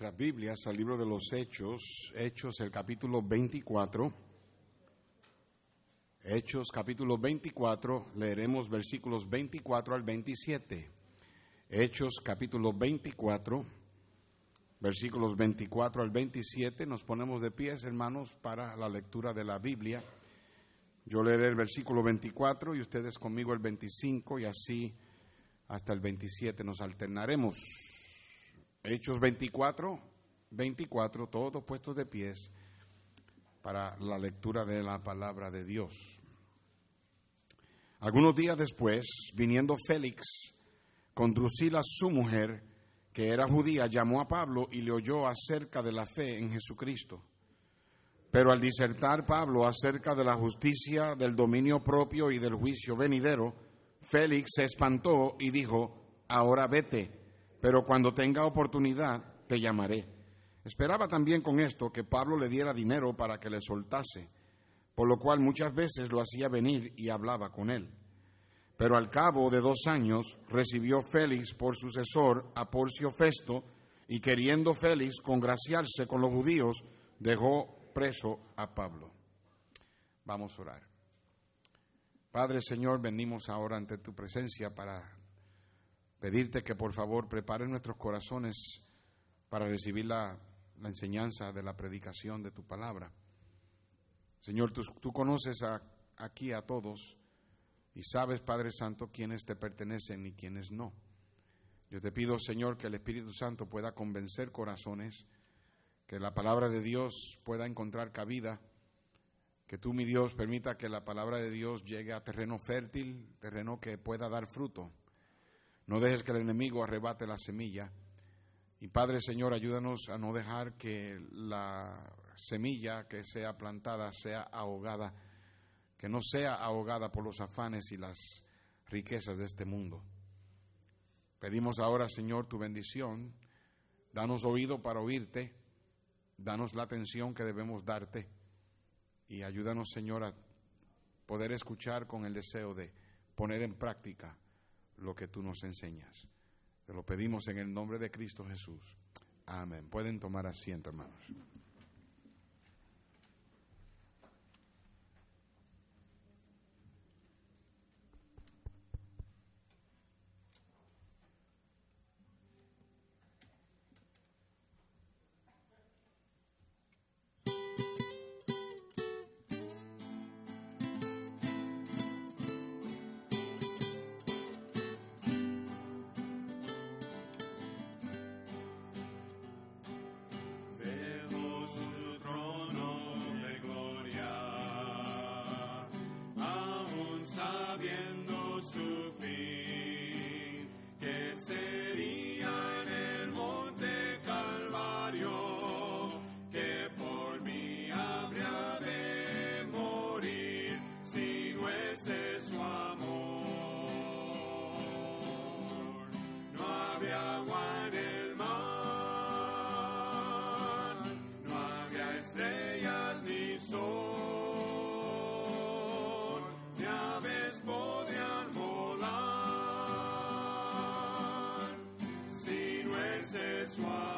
nuestras Biblias al libro de los Hechos, Hechos el capítulo 24. Hechos capítulo 24, leeremos versículos 24 al 27. Hechos capítulo 24, versículos 24 al 27. Nos ponemos de pies, hermanos, para la lectura de la Biblia. Yo leeré el versículo 24 y ustedes conmigo el 25 y así hasta el 27 nos alternaremos. Hechos 24, 24, todos puestos de pies para la lectura de la palabra de Dios. Algunos días después, viniendo Félix con Drusila su mujer, que era judía, llamó a Pablo y le oyó acerca de la fe en Jesucristo. Pero al disertar Pablo acerca de la justicia, del dominio propio y del juicio venidero, Félix se espantó y dijo, ahora vete pero cuando tenga oportunidad te llamaré. Esperaba también con esto que Pablo le diera dinero para que le soltase, por lo cual muchas veces lo hacía venir y hablaba con él. Pero al cabo de dos años recibió Félix por sucesor a Porcio Festo, y queriendo Félix congraciarse con los judíos, dejó preso a Pablo. Vamos a orar. Padre Señor, venimos ahora ante tu presencia para pedirte que por favor prepares nuestros corazones para recibir la, enseñanza de la predicación de tu palabra. Señor, tú, tú conoces aquí a todos y sabes, Padre Santo, quiénes te pertenecen y quiénes no. Yo te pido, Señor, que el Espíritu Santo pueda convencer corazones, que la palabra de Dios pueda encontrar cabida, que tú, mi Dios, permita que la palabra de Dios llegue a terreno fértil, terreno que pueda dar fruto no dejes que el enemigo arrebate la semilla. Y Padre Señor, ayúdanos a no dejar que la semilla que sea plantada sea ahogada, que no sea ahogada por los afanes y las riquezas de este mundo. Pedimos ahora, Señor, tu bendición. Danos oído para oírte, danos la atención que debemos darte y ayúdanos, Señor, a poder escuchar con el deseo de poner en práctica lo que tú nos enseñas. Te lo pedimos en el nombre de Cristo Jesús. Amén. Pueden tomar asiento, hermanos. estrellas ni sol, ni aves podrían volar si no es eso.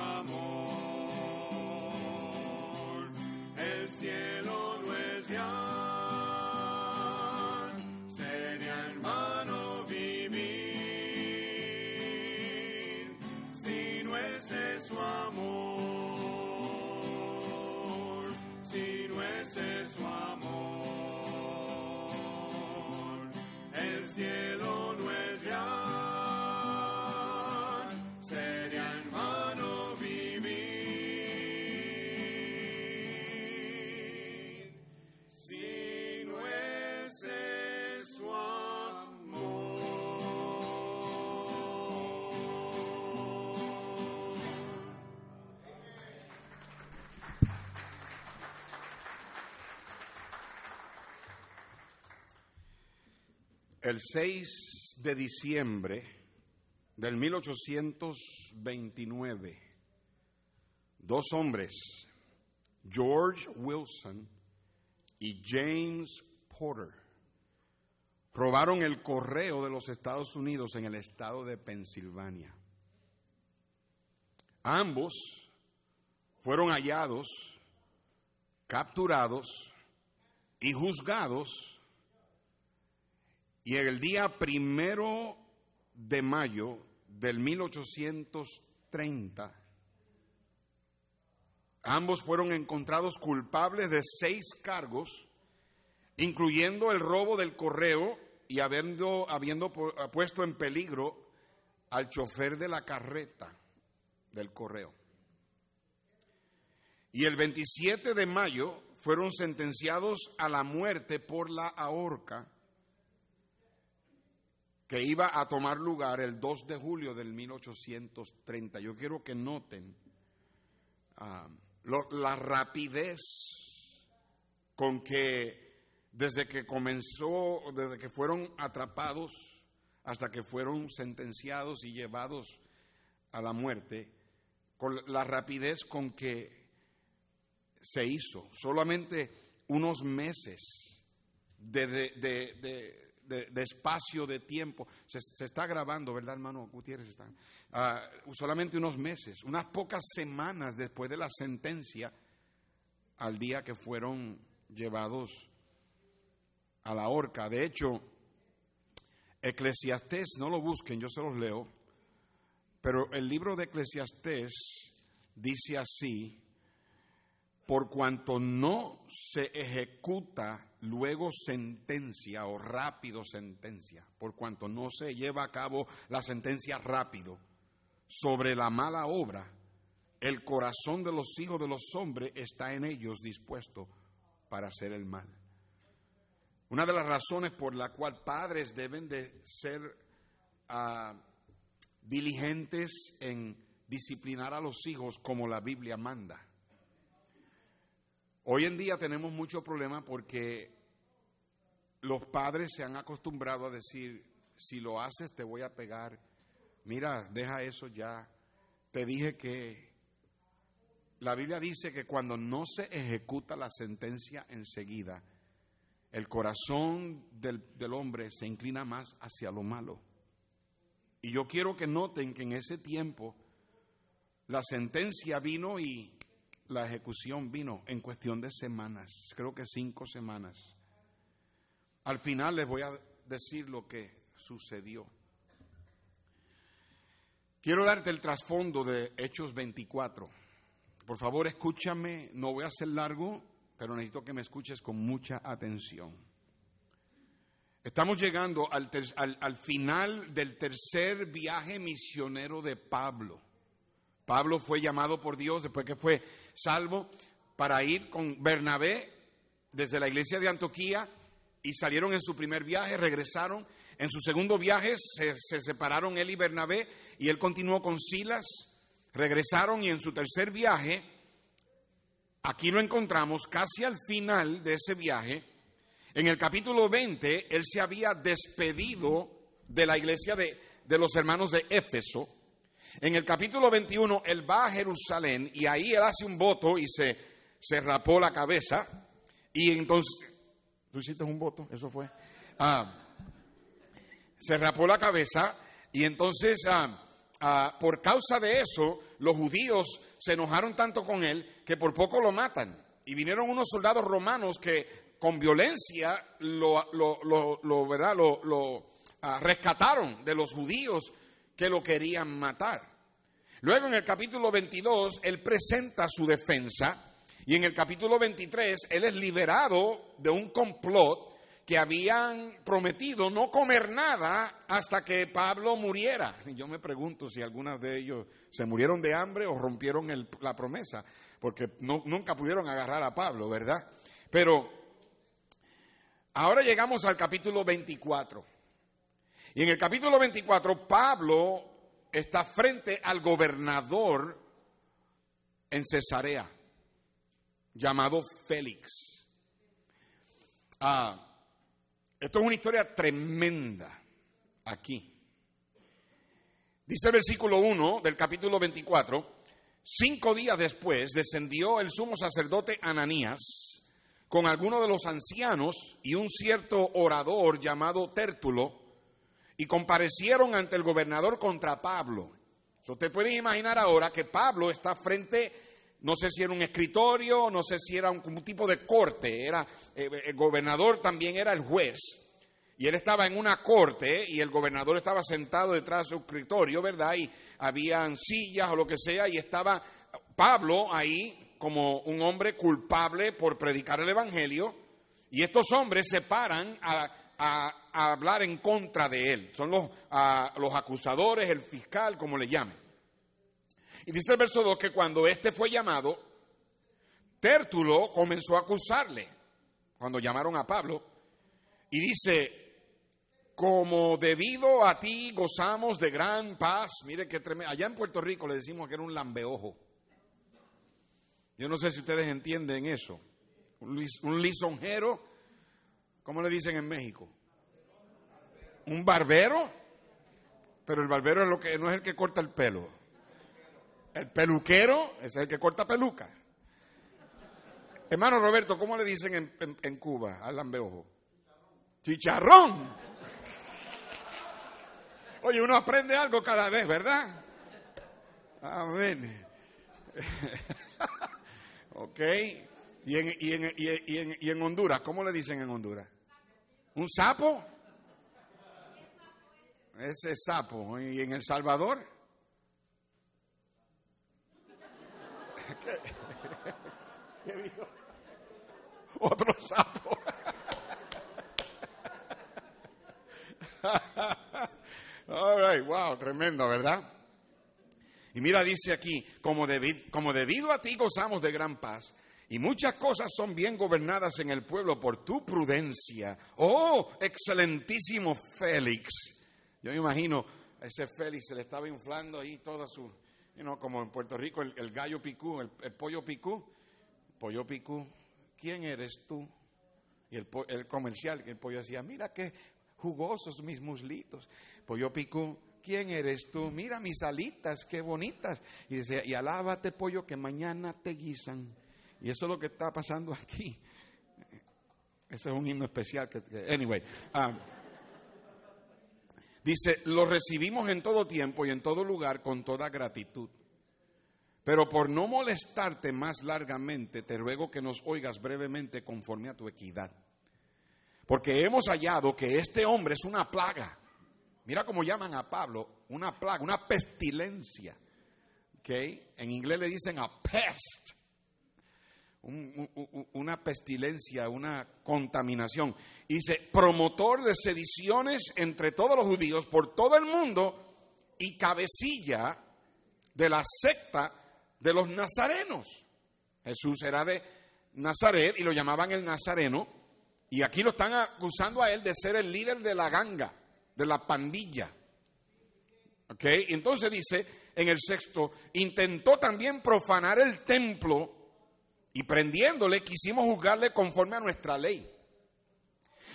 El 6 de diciembre del 1829, dos hombres, George Wilson y James Porter, robaron el correo de los Estados Unidos en el estado de Pensilvania. Ambos fueron hallados, capturados y juzgados y el día primero de mayo del 1830, ambos fueron encontrados culpables de seis cargos, incluyendo el robo del correo y habiendo, habiendo puesto en peligro al chofer de la carreta del correo. Y el 27 de mayo fueron sentenciados a la muerte por la ahorca que iba a tomar lugar el 2 de julio del 1830. Yo quiero que noten ah, la rapidez con que desde que comenzó, desde que fueron atrapados hasta que fueron sentenciados y llevados a la muerte, con la rapidez con que se hizo, solamente unos meses de de, espacio, de tiempo. Se, está grabando, ¿verdad, hermano Gutiérrez? Está, ah, solamente unos meses, unas pocas semanas después de la sentencia, al día que fueron llevados a la horca. De hecho, Eclesiastés, no lo busquen, yo se los leo, pero el libro de Eclesiastés dice así, por cuanto no se ejecuta luego sentencia o rápido sentencia, por cuanto no se lleva a cabo la sentencia rápido sobre la mala obra, el corazón de los hijos de los hombres está en ellos dispuesto para hacer el mal. Una de las razones por la cual padres deben de ser ah, diligentes en disciplinar a los hijos como la Biblia manda Hoy en día tenemos muchos problemas porque los padres se han acostumbrado a decir, si lo haces te voy a pegar. Mira, deja eso ya. Te dije que la Biblia dice que cuando no se ejecuta la sentencia enseguida, el corazón del, del, hombre se inclina más hacia lo malo. Y yo quiero que noten que en ese tiempo la sentencia vino y la ejecución vino en cuestión de semanas, creo que cinco semanas. Al final les voy a decir lo que sucedió. Quiero darte el trasfondo de Hechos 24. Por favor, escúchame, no voy a ser largo, pero necesito que me escuches con mucha atención. Estamos llegando al, al final del tercer viaje misionero de Pablo. Pablo fue llamado por Dios después que fue salvo para ir con Bernabé desde la iglesia de Antioquía y salieron en su primer viaje, regresaron. En su segundo viaje se, separaron él y Bernabé y él continuó con Silas, regresaron y en su tercer viaje, aquí lo encontramos casi al final de ese viaje, en el capítulo 20, él se había despedido de la iglesia de, de los hermanos de Éfeso en el capítulo 21, él va a Jerusalén y ahí él hace un voto y se, se rapó la cabeza. Y entonces, ¿tú hiciste un voto? Eso fue. Ah, se rapó la cabeza y entonces, ah, ah, por causa de eso, los judíos se enojaron tanto con él que por poco lo matan. y vinieron unos soldados romanos que con violencia lo, lo, ¿verdad? lo ah, rescataron de los judíos que lo querían matar. Luego en el capítulo 22 él presenta su defensa y en el capítulo 23 él es liberado de un complot que habían prometido no comer nada hasta que Pablo muriera. Y yo me pregunto si algunos de ellos se murieron de hambre o rompieron la promesa, porque nunca pudieron agarrar a Pablo, ¿verdad? Pero ahora llegamos al capítulo 24. Y en el capítulo 24 Pablo está frente al gobernador en Cesarea, llamado Félix. Ah, esto es una historia tremenda aquí. Dice el versículo 1 del capítulo 24, cinco días después descendió el sumo sacerdote Ananías con algunos de los ancianos y un cierto orador llamado Tértulo y comparecieron ante el gobernador contra Pablo. usted puede imaginar ahora que Pablo está frente no sé si era un escritorio, no sé si era un, tipo de corte, era, eh, el gobernador también era el juez. Y él estaba en una corte y el gobernador estaba sentado detrás de su escritorio, ¿verdad? Y habían sillas o lo que sea y estaba Pablo ahí como un hombre culpable por predicar el Evangelio. Y estos hombres se paran a, hablar en contra de él. Son los, los acusadores, el fiscal, como le llamen. Y dice el verso 2 que cuando éste fue llamado, Tértulo comenzó a acusarle, cuando llamaron a Pablo, y dice, como debido a ti gozamos de gran paz, mire que tremendo, allá en Puerto Rico le decimos que era un lambeojo. Yo no sé si ustedes entienden eso. Un lisonjero, ¿cómo le dicen en México? Un barbero, pero el barbero es lo que no es el que corta el pelo. El peluquero es el que corta peluca. Hermano Roberto, ¿cómo le dicen en, Cuba al lambeojo? Chicharrón. Oye, uno aprende algo cada vez, ¿verdad? Amén. ok. ¿Y en, y, en, y, en, ¿Y en Honduras? ¿Cómo le dicen en Honduras? ¿Un sapo? Ese sapo. ¿Y en El Salvador? ¿Qué, dijo? Otro sapo. All right, wow, tremendo, ¿verdad? Y mira, dice aquí, como, como debido a ti gozamos de gran paz, y muchas cosas son bien gobernadas en el pueblo por tu prudencia. Oh, excelentísimo Félix. Yo me imagino, ese Félix se le estaba inflando ahí toda su, como en Puerto Rico, el, gallo picú, el, pollo picú, pollo picú, ¿quién eres tú? Y el, el comercial, el pollo decía, mira qué jugosos mis muslitos. Pollo picú, ¿quién eres tú? Mira mis alitas, qué bonitas. Y decía, y alábate pollo que mañana te guisan. Y eso es lo que está pasando aquí. Ese es un himno especial. Que, anyway. Um, Dice, lo recibimos en todo tiempo y en todo lugar con toda gratitud. Pero por no molestarte más largamente, te ruego que nos oigas brevemente conforme a tu equidad. Porque hemos hallado que este hombre es una plaga. Mira cómo llaman a Pablo, una plaga, una pestilencia. ¿Okay? En inglés le dicen a pest una pestilencia, una contaminación. Y dice, promotor de sediciones entre todos los judíos por todo el mundo y cabecilla de la secta de los nazarenos. Jesús era de Nazaret y lo llamaban el nazareno. Y aquí lo están acusando a él de ser el líder de la ganga, de la pandilla. ¿Ok? Entonces dice en el sexto, intentó también profanar el templo y prendiéndole quisimos juzgarle conforme a nuestra ley.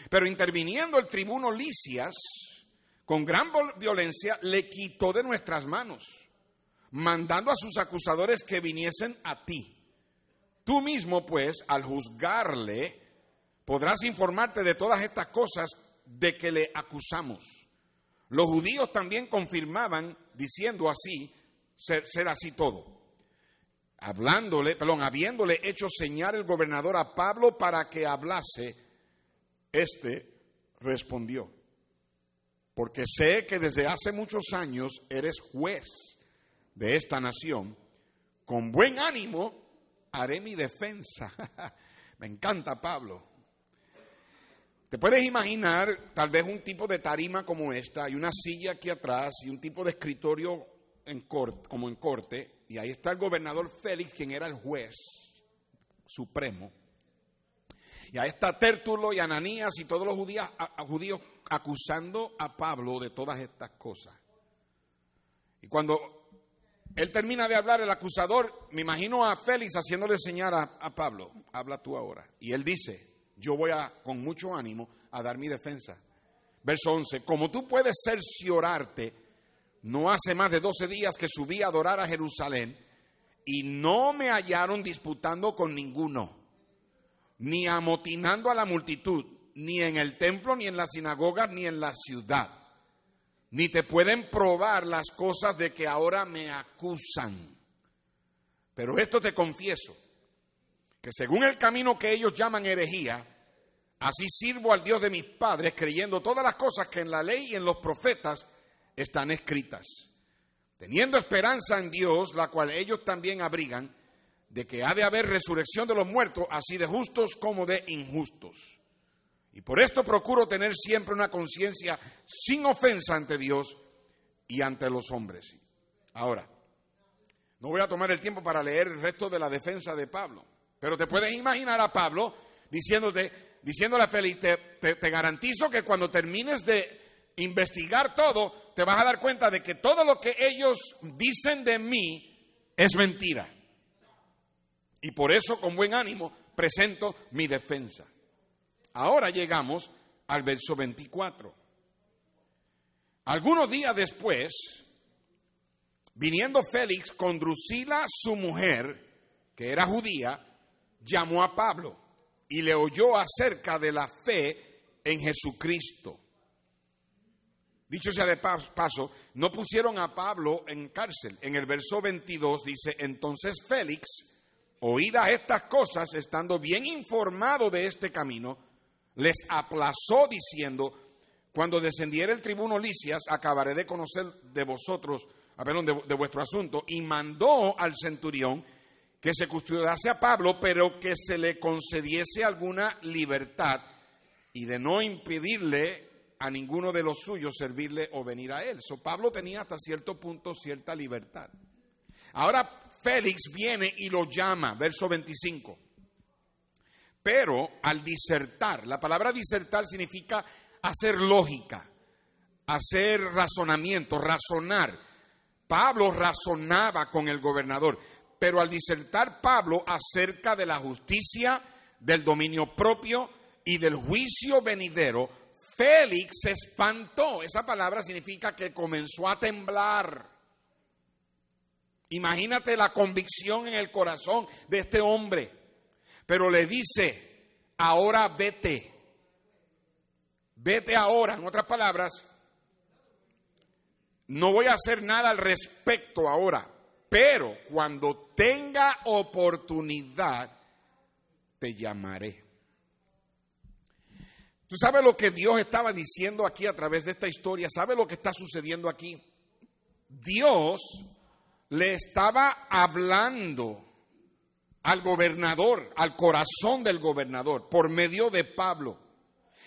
Pero interviniendo el tribuno Licias, con gran violencia le quitó de nuestras manos, mandando a sus acusadores que viniesen a ti. Tú mismo, pues, al juzgarle, podrás informarte de todas estas cosas de que le acusamos. Los judíos también confirmaban, diciendo así, ser, así todo. Hablándole, perdón, habiéndole hecho señar el gobernador a Pablo para que hablase, este respondió, porque sé que desde hace muchos años eres juez de esta nación, con buen ánimo haré mi defensa. Me encanta Pablo. Te puedes imaginar tal vez un tipo de tarima como esta, y una silla aquí atrás, y un tipo de escritorio en corte, como en corte, y ahí está el gobernador Félix, quien era el juez supremo. Y ahí está Tértulo y Ananías y todos los judíos, judíos acusando a Pablo de todas estas cosas. Y cuando él termina de hablar, el acusador, me imagino a Félix haciéndole señal a, Pablo, habla tú ahora. Y él dice, yo voy a, con mucho ánimo, a dar mi defensa. Verso 11, como tú puedes cerciorarte, no hace más de 12 días que subí a adorar a Jerusalén y no me hallaron disputando con ninguno, ni amotinando a la multitud, ni en el templo, ni en la sinagoga, ni en la ciudad. Ni te pueden probar las cosas de que ahora me acusan. Pero esto te confieso, que según el camino que ellos llaman herejía, así sirvo al Dios de mis padres, creyendo todas las cosas que en la ley y en los profetas están escritas, teniendo esperanza en Dios, la cual ellos también abrigan, de que ha de haber resurrección de los muertos, así de justos como de injustos. Y por esto procuro tener siempre una conciencia sin ofensa ante Dios y ante los hombres. Ahora, no voy a tomar el tiempo para leer el resto de la defensa de Pablo. Pero te puedes imaginar a Pablo diciéndote, diciéndole a Félix, te, garantizo que cuando termines de investigar todo, te vas a dar cuenta de que todo lo que ellos dicen de mí es mentira. Y por eso, con buen ánimo, presento mi defensa. Ahora llegamos al verso 24. Algunos días después, viniendo Félix con Drusila, su mujer, que era judía, llamó a Pablo y le oyó acerca de la fe en Jesucristo. Dicho sea de paso, no pusieron a Pablo en cárcel. En el verso 22 dice, entonces Félix, oídas estas cosas, estando bien informado de este camino, les aplazó diciendo, cuando descendiera el tribuno Licias, acabaré de conocer de vosotros, a perdón, de vuestro asunto, y mandó al centurión que se custodiase a Pablo, pero que se le concediese alguna libertad y de no impedirle a ninguno de los suyos servirle o venir a él. So, Pablo tenía hasta cierto punto cierta libertad. Ahora Félix viene y lo llama, verso 25. Pero al disertar, la palabra disertar significa hacer lógica, hacer razonamiento, razonar. Pablo razonaba con el gobernador. Pero al disertar Pablo acerca de la justicia, del dominio propio y del juicio venidero, Félix se espantó. Esa palabra significa que comenzó a temblar. Imagínate la convicción en el corazón de este hombre. Pero le dice, ahora vete. Vete ahora. En otras palabras, no voy a hacer nada al respecto ahora. Pero cuando tenga oportunidad, te llamaré. ¿Tú sabes lo que Dios estaba diciendo aquí a través de esta historia? ¿Sabes lo que está sucediendo aquí? Dios le estaba hablando al gobernador, al corazón del gobernador, por medio de Pablo.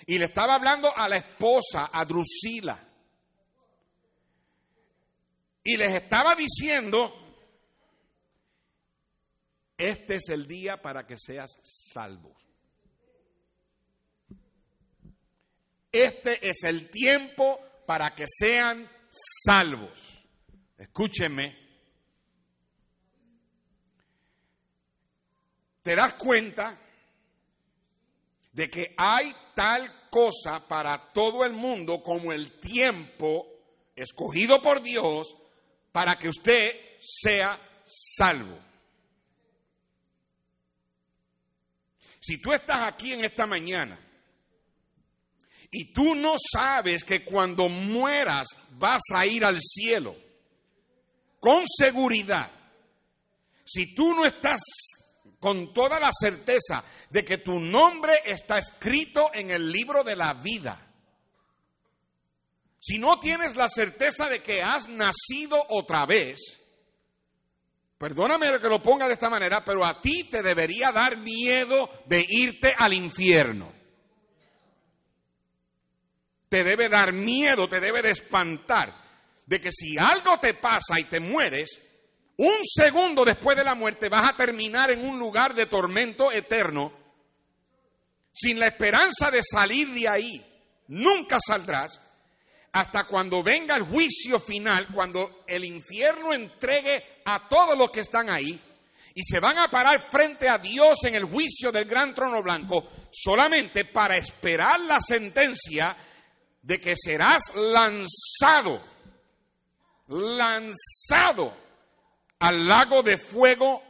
Y le estaba hablando a la esposa, a Drusila. Y les estaba diciendo este es el día para que seas salvo. Este es el tiempo para que sean salvos. Escúcheme. ¿Te das cuenta de que hay tal cosa para todo el mundo como el tiempo escogido por Dios para que usted sea salvo? Si tú estás aquí en esta mañana y tú no sabes que cuando mueras vas a ir al cielo, con seguridad, si tú no estás con toda la certeza de que tu nombre está escrito en el libro de la vida, si no tienes la certeza de que has nacido otra vez, perdóname que lo ponga de esta manera, pero a ti te debería dar miedo de irte al infierno. Te debe dar miedo, te debe de espantar de que si algo te pasa y te mueres, un segundo después de la muerte vas a terminar en un lugar de tormento eterno, sin la esperanza de salir de ahí. Nunca saldrás hasta cuando venga el juicio final, cuando el infierno entregue a todos los que están ahí y se van a parar frente a Dios en el juicio del gran trono blanco, solamente para esperar la sentencia de que serás lanzado, lanzado al lago de fuego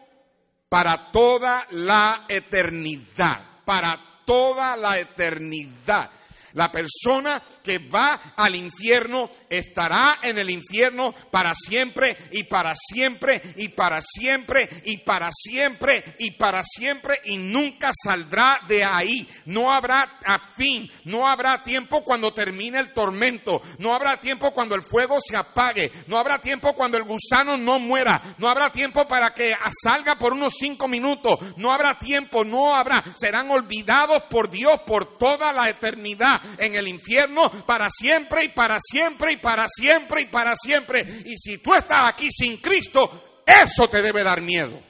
para toda la eternidad, para toda la eternidad. La persona que va al infierno estará en el infierno para siempre y para siempre y para siempre y para siempre y para siempre y nunca saldrá de ahí. No habrá fin, no habrá tiempo cuando termine el tormento, no habrá tiempo cuando el fuego se apague, no habrá tiempo cuando el gusano no muera, no habrá tiempo para que salga por unos cinco minutos, no habrá tiempo, no habrá, serán olvidados por Dios por toda la eternidad en el infierno para siempre y para siempre y para siempre y para siempre. Y si tú estás aquí sin Cristo, eso te debe dar miedo.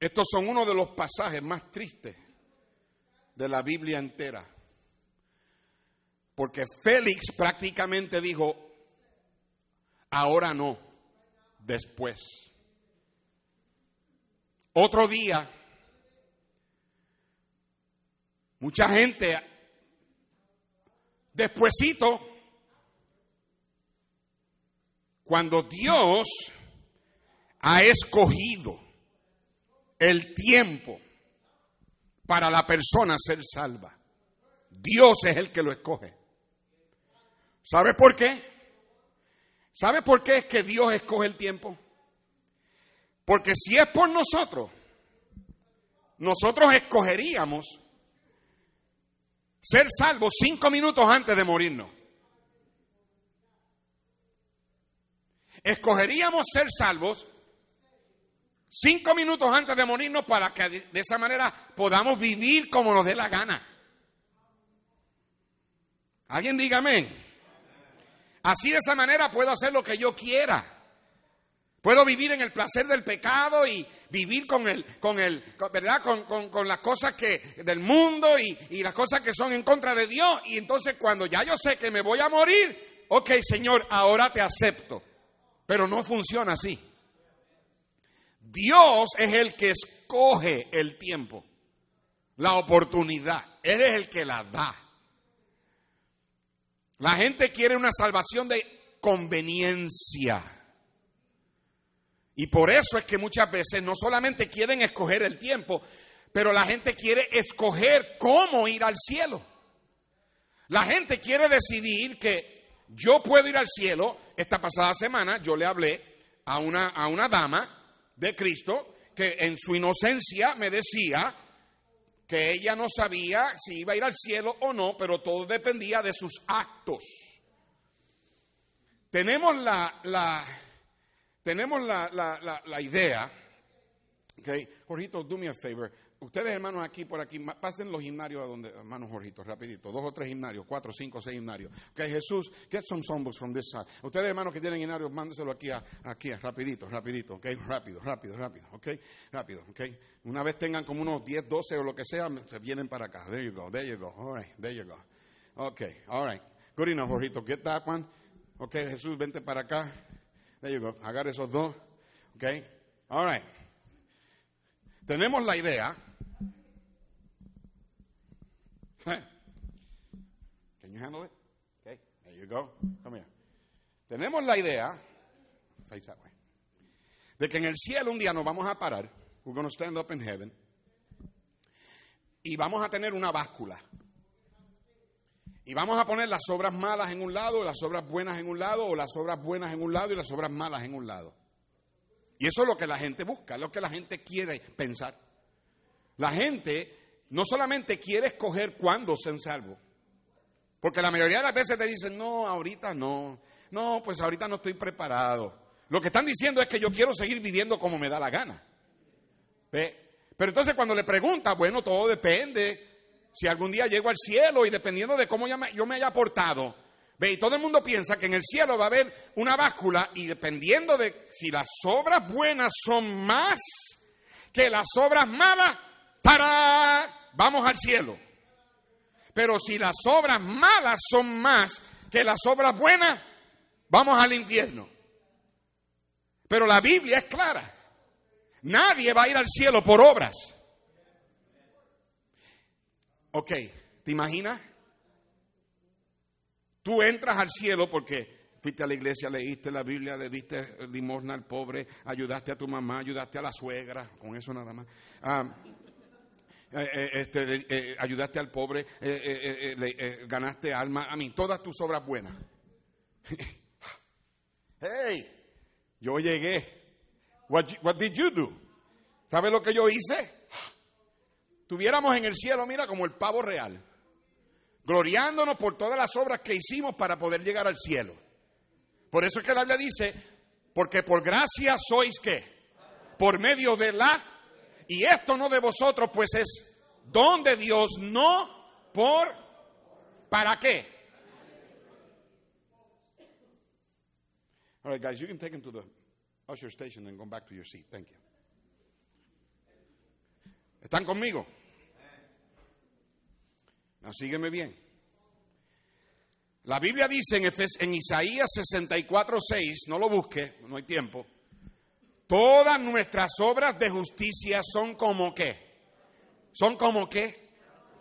Estos son uno de los pasajes más tristes de la Biblia entera. Porque Félix prácticamente dijo, ahora no, después. Otro día, mucha gente, despuesito, cuando Dios ha escogido el tiempo para la persona ser salva, Dios es el que lo escoge. ¿Sabe por qué? ¿Sabe por qué es que Dios escoge el tiempo? Porque si es por nosotros, nosotros escogeríamos ser salvos cinco minutos antes de morirnos. Escogeríamos ser salvos cinco minutos antes de morirnos para que de esa manera podamos vivir como nos dé la gana. Alguien dígame. Así de esa manera puedo hacer lo que yo quiera. Puedo vivir en el placer del pecado y vivir con el, con el, ¿verdad? Con, las cosas que, del mundo y, y, las cosas que son en contra de Dios. Y entonces cuando ya yo sé que me voy a morir, ok Señor, ahora te acepto. Pero no funciona así. Dios es el que escoge el tiempo, la oportunidad. Él es el que la da. La gente quiere una salvación de conveniencia. Y por eso es que muchas veces no solamente quieren escoger el tiempo, pero la gente quiere escoger cómo ir al cielo. La gente quiere decidir que yo puedo ir al cielo. Esta pasada semana yo le hablé a una, a una dama de Cristo que en su inocencia me decía que ella no sabía si iba a ir al cielo o no, pero todo dependía de sus actos. Tenemos la, la tenemos la, la, la, idea, okay, Jorgito, do me a favor. Ustedes, hermanos, aquí por aquí, pasen los gimnarios a donde, hermanos Jorgito, rapidito, dos o tres gimnarios, cuatro, cinco, seis gimnarios. Ok, Jesús, get some songbooks from this side. Ustedes, hermanos, que tienen gimnarios, mándeselo aquí, a, aquí, rapidito, rapidito, ok, rápido, rápido, rápido, ok, rápido, ok. Una vez tengan como unos 10, 12 o lo que sea, se vienen para acá. There you go, there you go, all right, there you go. Ok, all right, good enough, Jorgito, get that one. Ok, Jesús, vente para acá. There you go. Agarre esos dos. Ok. All right. Tenemos la idea. Can you handle it? Okay. There you go. Come here. Tenemos la idea. Face that way. De que en el cielo un día nos vamos a parar. We're going to stand up in heaven. Y vamos a tener una báscula. Y vamos a poner las obras malas en un lado, las obras buenas en un lado, o las obras buenas en un lado y las obras malas en un lado. Y eso es lo que la gente busca, lo que la gente quiere pensar. La gente no solamente quiere escoger cuándo se salvo, porque la mayoría de las veces te dicen, no, ahorita no, no, pues ahorita no estoy preparado. Lo que están diciendo es que yo quiero seguir viviendo como me da la gana. Pero entonces cuando le pregunta, bueno, todo depende si algún día llego al cielo y dependiendo de cómo yo me haya portado. Ve, y todo el mundo piensa que en el cielo va a haber una báscula y dependiendo de si las obras buenas son más que las obras malas, para vamos al cielo. Pero si las obras malas son más que las obras buenas, vamos al infierno. Pero la Biblia es clara. Nadie va a ir al cielo por obras. Ok, ¿te imaginas? Tú entras al cielo porque fuiste a la iglesia, leíste la Biblia, le diste limosna al pobre, ayudaste a tu mamá, ayudaste a la suegra, con eso nada más. Ah, eh, eh, este, eh, ayudaste al pobre, ganaste alma, a mí, todas tus obras buenas. hey, yo llegué. What, what did you do? ¿Sabes lo que yo hice? Tuviéramos en el cielo, mira, como el pavo real, gloriándonos por todas las obras que hicimos para poder llegar al cielo. Por eso es que la Biblia dice, porque por gracia sois que, por medio de la y esto no de vosotros, pues es don de Dios, no por ¿para qué? All right, guys, you can take him to the usher station and go back to your seat. Thank you. ¿Están conmigo? No, sígueme bien. La Biblia dice en, en Isaías 64, 6, no lo busque, no hay tiempo. Todas nuestras obras de justicia son como qué? Son como qué?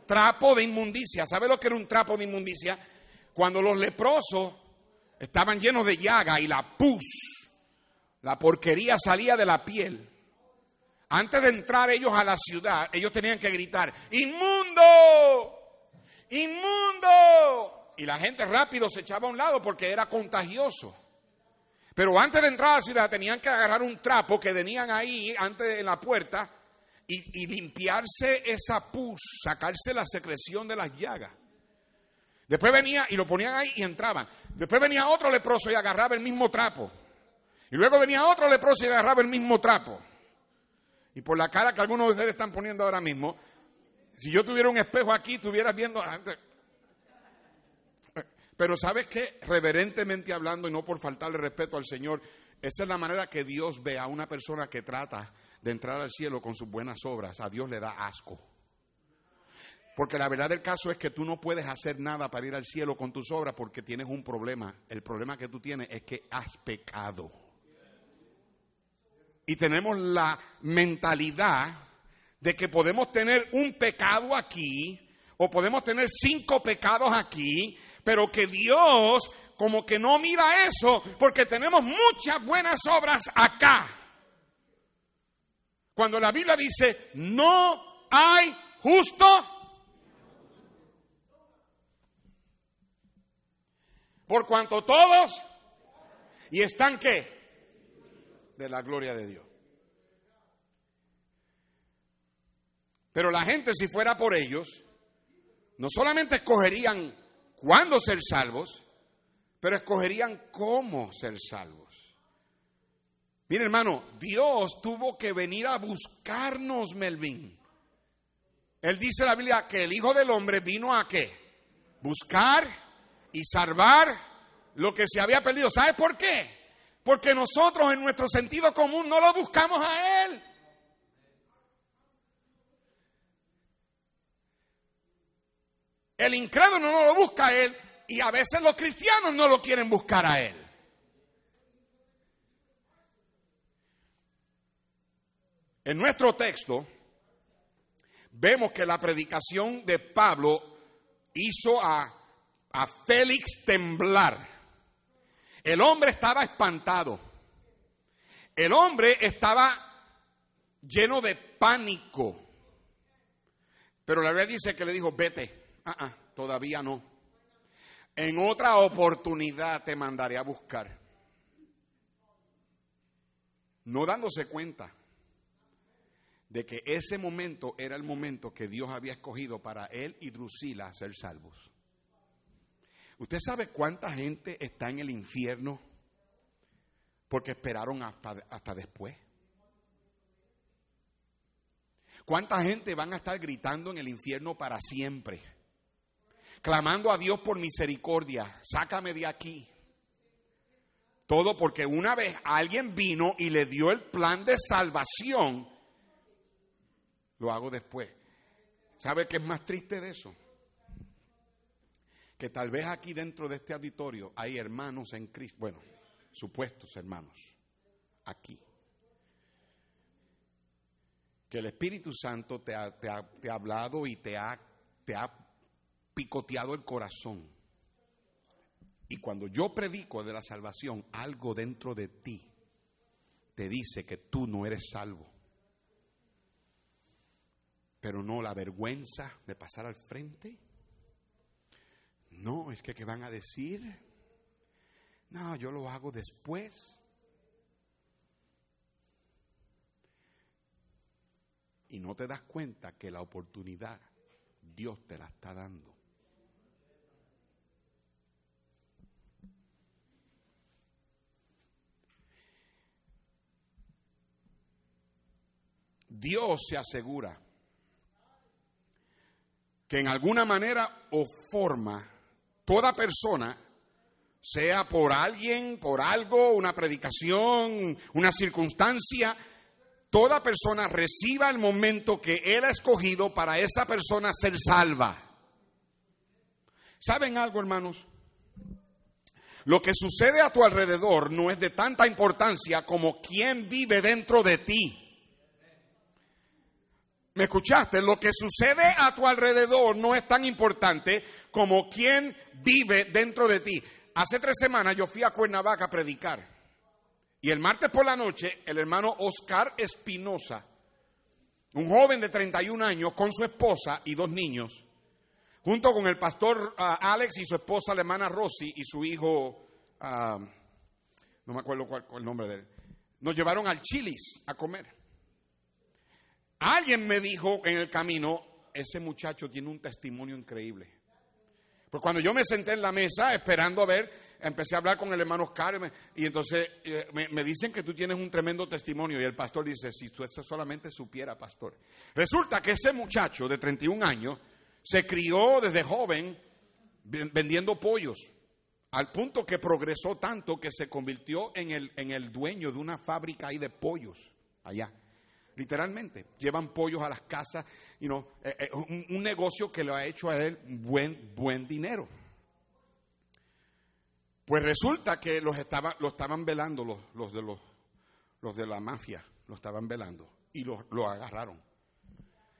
Trapo de inmundicia. ¿Sabe lo que era un trapo de inmundicia? Cuando los leprosos estaban llenos de llaga y la pus, la porquería salía de la piel. Antes de entrar ellos a la ciudad, ellos tenían que gritar, inmundo, inmundo. Y la gente rápido se echaba a un lado porque era contagioso. Pero antes de entrar a la ciudad tenían que agarrar un trapo que tenían ahí antes de la puerta y, limpiarse esa pus, sacarse la secreción de las llagas. Después venía y lo ponían ahí y entraban. Después venía otro leproso y agarraba el mismo trapo. Y luego venía otro leproso y agarraba el mismo trapo. Y por la cara que algunos de ustedes están poniendo ahora mismo, si yo tuviera un espejo aquí, estuvieras viendo. Pero sabes qué, reverentemente hablando y no por faltarle respeto al Señor, esa es la manera que Dios ve a una persona que trata de entrar al cielo con sus buenas obras. A Dios le da asco. Porque la verdad del caso es que tú no puedes hacer nada para ir al cielo con tus obras porque tienes un problema. El problema que tú tienes es que has pecado. Y tenemos la mentalidad de que podemos tener un pecado aquí o podemos tener cinco pecados aquí, pero que Dios como que no mira eso porque tenemos muchas buenas obras acá. Cuando la Biblia dice, no hay justo, por cuanto todos, y están qué? De la gloria de Dios. Pero la gente, si fuera por ellos, no solamente escogerían cuándo ser salvos, pero escogerían cómo ser salvos. Mire hermano, Dios tuvo que venir a buscarnos, Melvin. Él dice en la Biblia que el Hijo del Hombre vino a qué? Buscar y salvar lo que se había perdido. ¿Sabe por qué? Porque nosotros en nuestro sentido común no lo buscamos a Él. El incrédulo no lo busca a Él y a veces los cristianos no lo quieren buscar a Él. En nuestro texto vemos que la predicación de Pablo hizo a, a Félix temblar. El hombre estaba espantado. El hombre estaba lleno de pánico. Pero la Biblia dice que le dijo, vete, Ah, ah, todavía no. en otra oportunidad te mandaré a buscar. No dándose cuenta de que ese momento era el momento que Dios había escogido para él y Drusila ser salvos. ¿Usted sabe cuánta gente está en el infierno porque esperaron hasta, hasta después? ¿Cuánta gente van a estar gritando en el infierno para siempre? Clamando a Dios por misericordia, sácame de aquí. Todo porque una vez alguien vino y le dio el plan de salvación, lo hago después. ¿Sabe qué es más triste de eso? Que tal vez aquí dentro de este auditorio hay hermanos en Cristo, bueno, supuestos hermanos, aquí que el Espíritu Santo te ha, hablado y te ha, te ha picoteado el corazón. Y cuando yo predico de la salvación, algo dentro de ti te dice que tú no eres salvo. Pero no la vergüenza de pasar al frente. No, es que ¿qué van a decir? No, yo lo hago después. y no te das cuenta que la oportunidad Dios te la está dando. Dios se asegura que en alguna manera o forma toda persona, sea por alguien, por algo, una predicación, una circunstancia, toda persona reciba el momento que Él ha escogido para esa persona ser salva. ¿Saben algo, hermanos? Lo que sucede a tu alrededor no es de tanta importancia como quién vive dentro de ti. ¿Me escuchaste? Lo que sucede a tu alrededor no es tan importante como quién vive dentro de ti. Hace tres semanas yo fui a Cuernavaca a predicar. Y el martes por la noche, el hermano Oscar Espinosa, un joven de 31 años con su esposa y dos niños, junto con el pastor ah, Alex y su esposa, la hermana Rosy y su hijo, ah, no me acuerdo cuál, el nombre de él, nos llevaron al Chilis a comer. Alguien me dijo en el camino, ese muchacho tiene un testimonio increíble. Pues cuando yo me senté en la mesa esperando a ver empecé a hablar con el hermano Oscar y entonces eh, me, dicen que tú tienes un tremendo testimonio y el pastor dice, si tú solamente supiera, pastor. Resulta que ese muchacho de 31 años se crió desde joven vendiendo pollos, al punto que progresó tanto que se convirtió en el, en el dueño de una fábrica ahí de pollos allá. Literalmente, llevan pollos a las casas, eh, eh, un, un, negocio que le ha hecho a él buen, buen dinero. Pues resulta que los estaba, lo estaban velando los, los, de los, los de la mafia, lo estaban velando y lo, lo agarraron.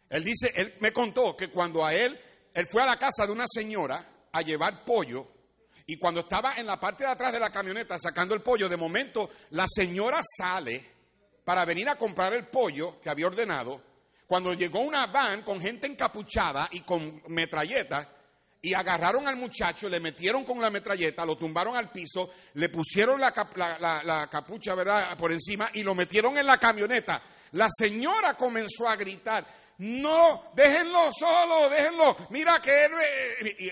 Él dice, él me contó que cuando a él, él fue a la casa de una señora a llevar pollo y cuando estaba en la parte de atrás de la camioneta sacando el pollo, de momento la señora sale para venir a comprar el pollo que había ordenado. Cuando llegó una van con gente encapuchada y con metralletas, y agarraron al muchacho, le metieron con la metralleta, lo tumbaron al piso, le pusieron la, capucha ¿verdad? por encima y lo metieron en la camioneta. La señora comenzó a gritar, no, déjenlo solo, déjenlo, mira que él...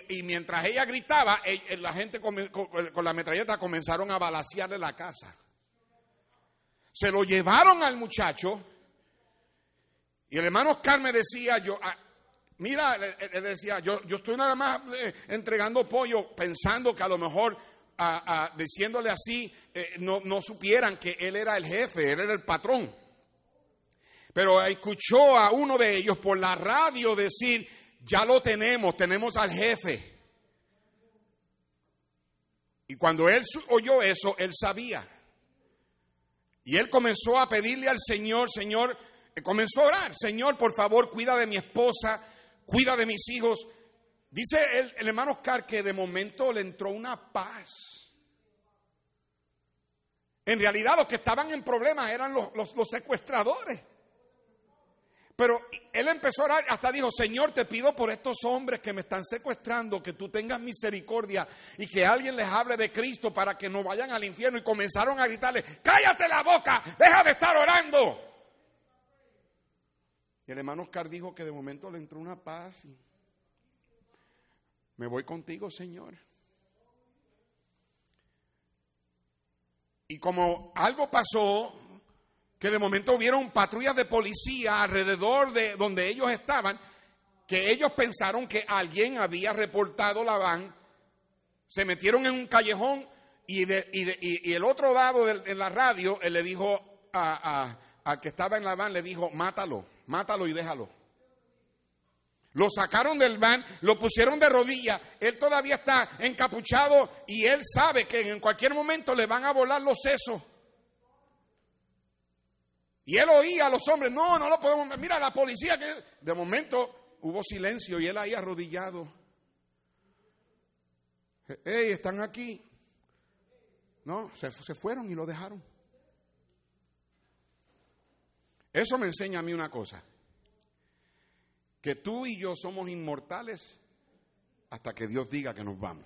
Y, mientras ella gritaba, la gente con, la metralleta comenzaron a balasearle la casa. Se lo llevaron al muchacho y el hermano Oscar me decía, yo, ah, Mira, él, decía, yo, yo, estoy nada más eh, entregando pollo pensando que a lo mejor diciéndole así eh, no, no supieran que él era el jefe, él era el patrón. Pero escuchó a uno de ellos por la radio decir, ya lo tenemos, tenemos al jefe. Y cuando él oyó eso, él sabía. Y él comenzó a pedirle al Señor, Señor, eh, comenzó a orar, Señor, por favor, cuida de mi esposa, cuida de mis hijos. Dice el, hermano Oscar que de momento le entró una paz. En realidad los que estaban en problemas eran los, los secuestradores. Pero él empezó a orar, hasta dijo, Señor, te pido por estos hombres que me están secuestrando, que tú tengas misericordia y que alguien les hable de Cristo para que no vayan al infierno. Y comenzaron a gritarle, cállate la boca, deja de estar orando. Y el hermano Oscar dijo que de momento le entró una paz. me voy contigo, Señor. Y como algo pasó, que de momento hubieron patrullas de policía alrededor de donde ellos estaban, que ellos pensaron que alguien había reportado la van, se metieron en un callejón y, y, el otro lado de, la radio él le dijo a, al que estaba en la van, le dijo, mátalo, mátalo y déjalo. Lo sacaron del van, lo pusieron de rodillas, él todavía está encapuchado y él sabe que en cualquier momento le van a volar los sesos. Y él oía a los hombres, no, no lo podemos, mira la policía que de momento hubo silencio y él ahí arrodillado. Hey, están aquí. No, se, se fueron y lo dejaron. Eso me enseña a mí una cosa, que tú y yo somos inmortales hasta que Dios diga que nos vamos.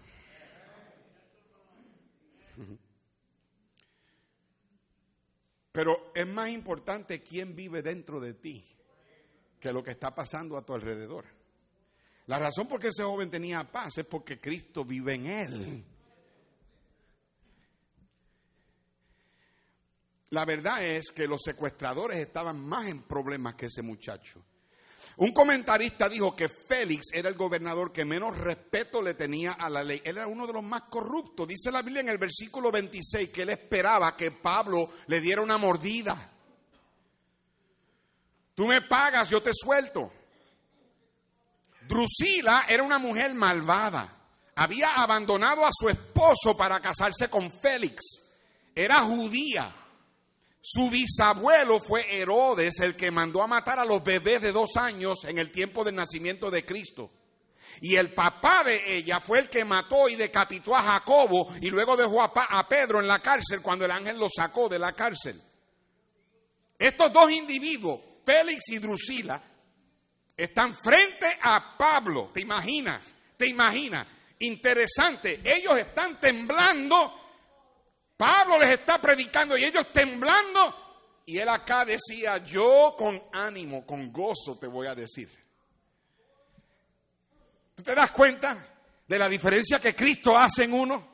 Pero es más importante quién vive dentro de ti que lo que está pasando a tu alrededor. La razón por qué ese joven tenía paz es porque Cristo vive en él. La verdad es que los secuestradores estaban más en problemas que ese muchacho. Un comentarista dijo que Félix era el gobernador que menos respeto le tenía a la ley. Él era uno de los más corruptos. Dice la Biblia en el versículo 26 que él esperaba que Pablo le diera una mordida. Tú me pagas, yo te suelto. Drusila era una mujer malvada. Había abandonado a su esposo para casarse con Félix. Era judía. Su bisabuelo fue Herodes, el que mandó a matar a los bebés de dos años en el tiempo del nacimiento de Cristo. Y el papá de ella fue el que mató y decapitó a Jacobo y luego dejó a, Pedro en la cárcel cuando el ángel lo sacó de la cárcel. Estos dos individuos, Félix y Drusila, están frente a Pablo. ¿Te imaginas? ¿Te imaginas? Interesante. Ellos están temblando Pablo les está predicando y ellos temblando. Y él acá decía, yo con ánimo, con gozo te voy a decir. ¿Tú te das cuenta de la diferencia que Cristo hace en uno?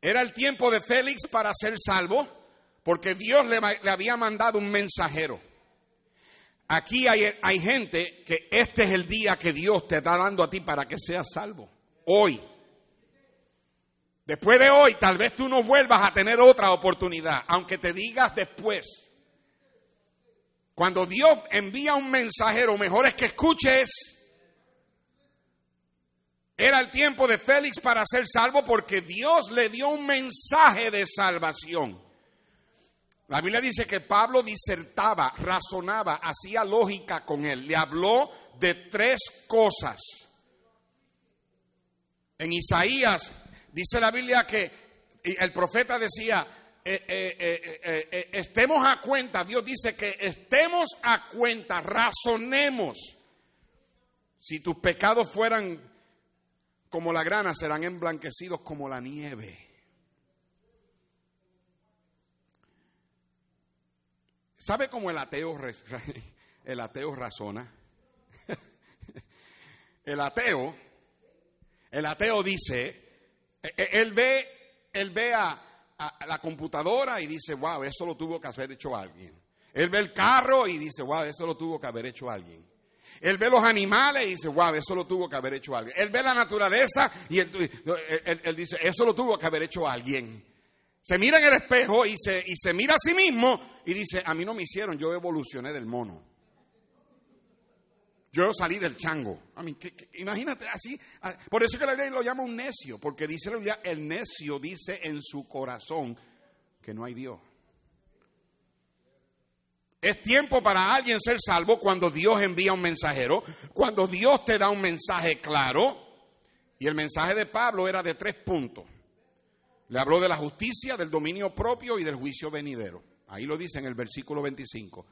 Era el tiempo de Félix para ser salvo, porque Dios le, había mandado un mensajero. Aquí hay, hay gente que este es el día que Dios te está dando a ti para que seas salvo. Hoy. Después de hoy, tal vez tú no vuelvas a tener otra oportunidad, aunque te digas después. Cuando Dios envía un mensajero, mejor es que escuches. Era el tiempo de Félix para ser salvo porque Dios le dio un mensaje de salvación. La Biblia dice que Pablo disertaba, razonaba, hacía lógica con él. Le habló de tres cosas. En Isaías Dice la Biblia que el profeta decía, eh, eh, eh, estemos a cuenta, Dios dice que estemos a cuenta, razonemos. Si tus pecados fueran como la grana, serán emblanquecidos como la nieve. ¿Sabe cómo el ateo, el ateo razona? El ateo, el ateo dice, él ve, él ve a, la computadora y dice, wow, eso lo tuvo que haber hecho alguien. Él ve el carro y dice, wow, eso lo tuvo que haber hecho alguien. Él ve los animales y dice, wow, eso lo tuvo que haber hecho alguien. Él ve la naturaleza y él, dice, eso lo tuvo que haber hecho alguien. Se mira en el espejo y se, y se mira a sí mismo y dice, a mí no me hicieron, yo evolucioné del mono. Yo salí del chango. imagínate así. Ah, por eso que la ley lo llama un necio, porque dice la Biblia, el necio dice en su corazón que no hay Dios. Es tiempo para alguien ser salvo cuando Dios envía un mensajero, cuando Dios te da un mensaje claro. Y el mensaje de Pablo era de tres puntos. Le habló de la justicia, del dominio propio y del juicio venidero. Ahí lo dice en el versículo 25.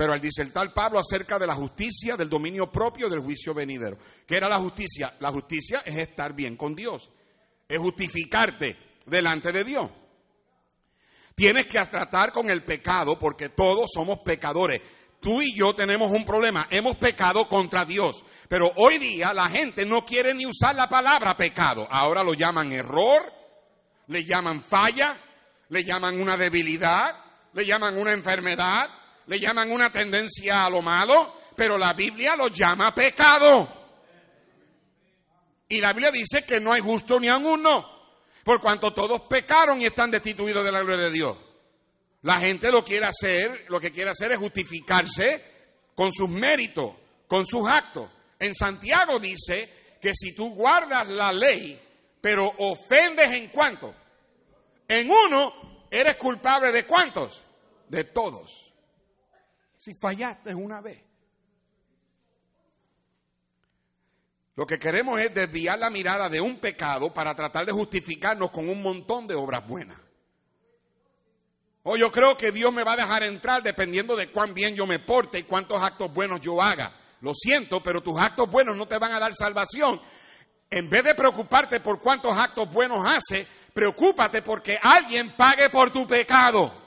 Pero al disertar Pablo acerca de la justicia, del dominio propio, del juicio venidero. ¿Qué era la justicia? La justicia es estar bien con Dios, es justificarte delante de Dios. Tienes que tratar con el pecado porque todos somos pecadores. Tú y yo tenemos un problema, hemos pecado contra Dios, pero hoy día la gente no quiere ni usar la palabra pecado. Ahora lo llaman error, le llaman falla, le llaman una debilidad, le llaman una enfermedad, le llaman una tendencia a lo malo, pero la Biblia lo llama pecado. Y la Biblia dice que no hay justo ni a uno, por cuanto todos pecaron y están destituidos de la gloria de Dios. La gente lo quiere hacer, lo que quiere hacer es justificarse con sus méritos, con sus actos. En Santiago dice que si tú guardas la ley, pero ofendes en cuanto, en uno eres culpable de cuántos? De todos si fallaste una vez. Lo que queremos es desviar la mirada de un pecado para tratar de justificarnos con un montón de obras buenas. O yo creo que Dios me va a dejar entrar dependiendo de cuán bien yo me porte y cuántos actos buenos yo haga. Lo siento, pero tus actos buenos no te van a dar salvación. En vez de preocuparte por cuántos actos buenos hace, preocúpate porque alguien pague por tu pecado.